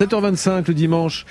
7h25 le dimanche,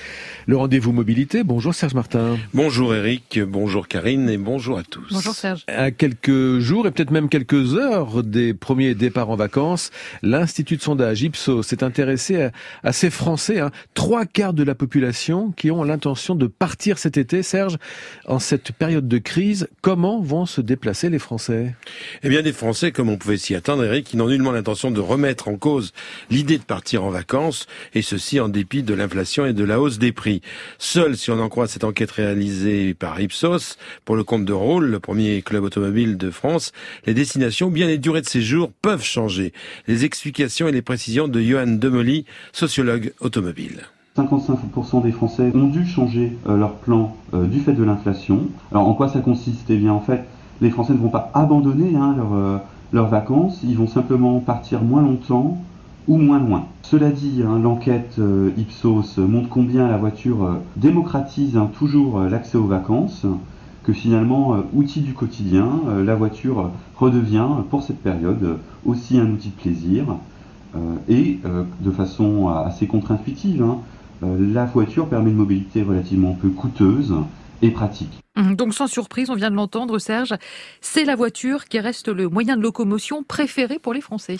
le rendez-vous mobilité. Bonjour Serge Martin. Bonjour Eric, bonjour Karine et bonjour à tous. Bonjour Serge. À quelques jours et peut-être même quelques heures des premiers départs en vacances, l'Institut de sondage Ipsos s'est intéressé à, ces Français, hein, trois quarts de la population qui ont l'intention de partir cet été. Serge, en cette période de crise, comment vont se déplacer les Français? Eh bien des Français, comme on pouvait s'y attendre Eric, qui n'ont nullement l'intention de remettre en cause l'idée de partir en vacances et ceci en dépit de l'inflation et de la hausse des prix. Seul, si on en croit cette enquête réalisée par Ipsos, pour le compte de Roule, le premier club automobile de France, les destinations, bien les durées de séjour, peuvent changer. Les explications et les précisions de Johan Demoli, sociologue automobile. 55% des Français ont dû changer euh, leur plan euh, du fait de l'inflation. Alors en quoi ça consiste? Eh bien en fait, les Français ne vont pas abandonner hein, euh, leurs vacances, ils vont simplement partir moins longtemps, ou moins loin. Cela dit, hein, l'enquête euh, Ipsos montre combien la voiture euh, démocratise hein, toujours euh, l'accès aux vacances, que finalement, outil du quotidien, la voiture redevient pour cette période aussi un outil de plaisir. et de façon assez contre-intuitive, hein, la voiture permet une mobilité relativement peu coûteuse et pratique. Hum, donc sans surprise, on vient de l'entendre Serge, c'est la voiture qui reste le moyen de locomotion préféré pour les Français.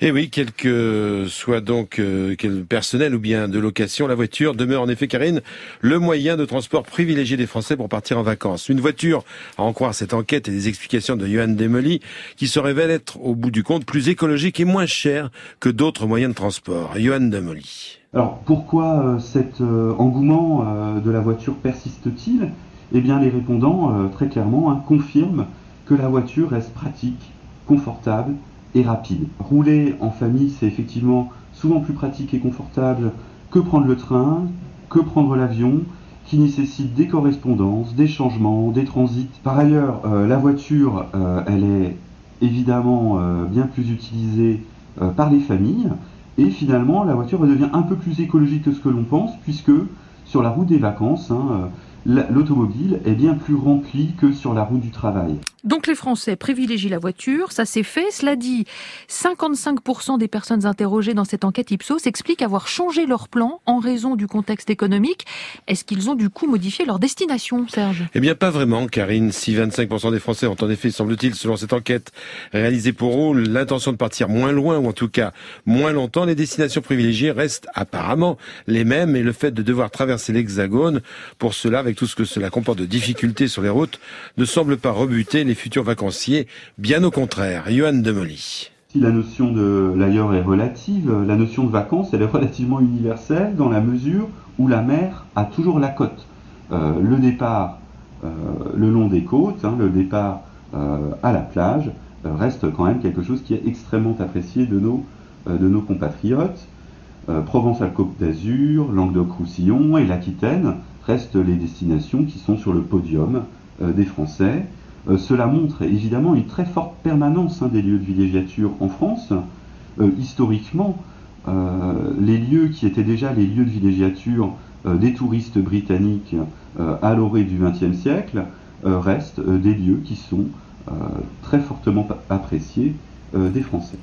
Et eh oui, quel que soit donc euh, quel personnel ou bien de location, la voiture demeure en effet Karine le moyen de transport privilégié des Français pour partir en vacances. Une voiture, à en croire cette enquête et les explications de Johan Demoli, qui se révèle être au bout du compte plus écologique et moins cher que d'autres moyens de transport. Johan Demoli. Alors pourquoi euh, cet euh, engouement de la voiture persiste-t-il? Eh bien, les répondants, euh, très clairement, hein, confirment que la voiture reste pratique, confortable et rapide. Rouler en famille, c'est effectivement souvent plus pratique et confortable que prendre le train, que prendre l'avion, qui nécessite des correspondances, des changements, des transits. Par ailleurs, euh, la voiture, euh, elle est évidemment bien plus utilisée par les familles, et finalement, la voiture devient un peu plus écologique que ce que l'on pense, puisque sur la route des vacances, hein, l'automobile est bien plus remplie que sur la route du travail. Donc les Français privilégient la voiture, ça s'est fait. Cela dit, 55% des personnes interrogées dans cette enquête Ipsos expliquent avoir changé leur plan en raison du contexte économique. Est-ce qu'ils ont du coup modifié leur destination, Serge? Eh bien pas vraiment, Karine. Si 25% des Français ont en effet, semble-t-il, selon cette enquête réalisée pour eux, l'intention de partir moins loin ou en tout cas moins longtemps, les destinations privilégiées restent apparemment les mêmes et le fait de devoir traverser l'hexagone, pour cela, avec tout ce que cela comporte de difficultés sur les routes, ne semble pas rebuter les futurs vacanciers, bien au contraire. Johan Demoli. Si la notion de l'ailleurs est relative, la notion de vacances, elle est relativement universelle dans la mesure où la mer a toujours la côte. Euh, le départ euh, le long des côtes, hein, le départ euh, à la plage, reste quand même quelque chose qui est extrêmement apprécié de nos, compatriotes. Provence-Alpes-Côte d'Azur, Languedoc-Roussillon et l'Aquitaine restent les destinations qui sont sur le podium des Français. Euh, cela montre évidemment une très forte permanence hein, des lieux de villégiature en France. Euh, historiquement, euh, les lieux qui étaient déjà les lieux de villégiature des touristes britanniques à l'orée du XXe siècle restent des lieux qui sont très fortement appréciés euh, Français.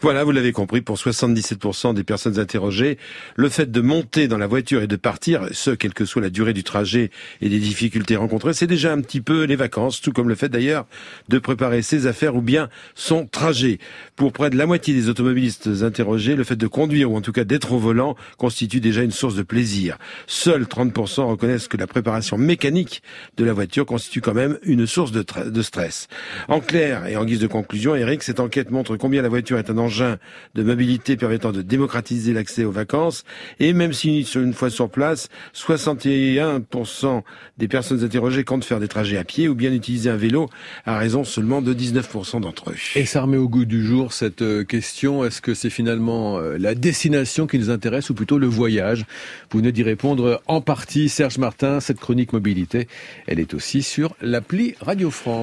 Voilà, vous l'avez compris, pour 77% des personnes interrogées, le fait de monter dans la voiture et de partir, ce quelle que soit la durée du trajet et des difficultés rencontrées, c'est déjà un petit peu les vacances, tout comme le fait d'ailleurs de préparer ses affaires ou bien son trajet. Pour près de la moitié des automobilistes interrogés, le fait de conduire ou en tout cas d'être au volant constitue déjà une source de plaisir. Seuls 30% reconnaissent que la préparation mécanique de la voiture constitue quand même une source de, de stress. En clair et en guise de conclusion, Eric, cette enquête montre combien la voiture est un engin de mobilité permettant de démocratiser l'accès aux vacances. Et même si une fois sur place, 61% des personnes interrogées comptent faire des trajets à pied ou bien utiliser un vélo, à raison seulement de 19% d'entre eux. Et ça remet au goût du jour cette euh, question. Est-ce que c'est finalement euh, la destination qui nous intéresse ou plutôt le voyage? Vous venez d'y répondre en partie. Serge Martin, cette chronique mobilité, elle est aussi sur l'appli Radio France.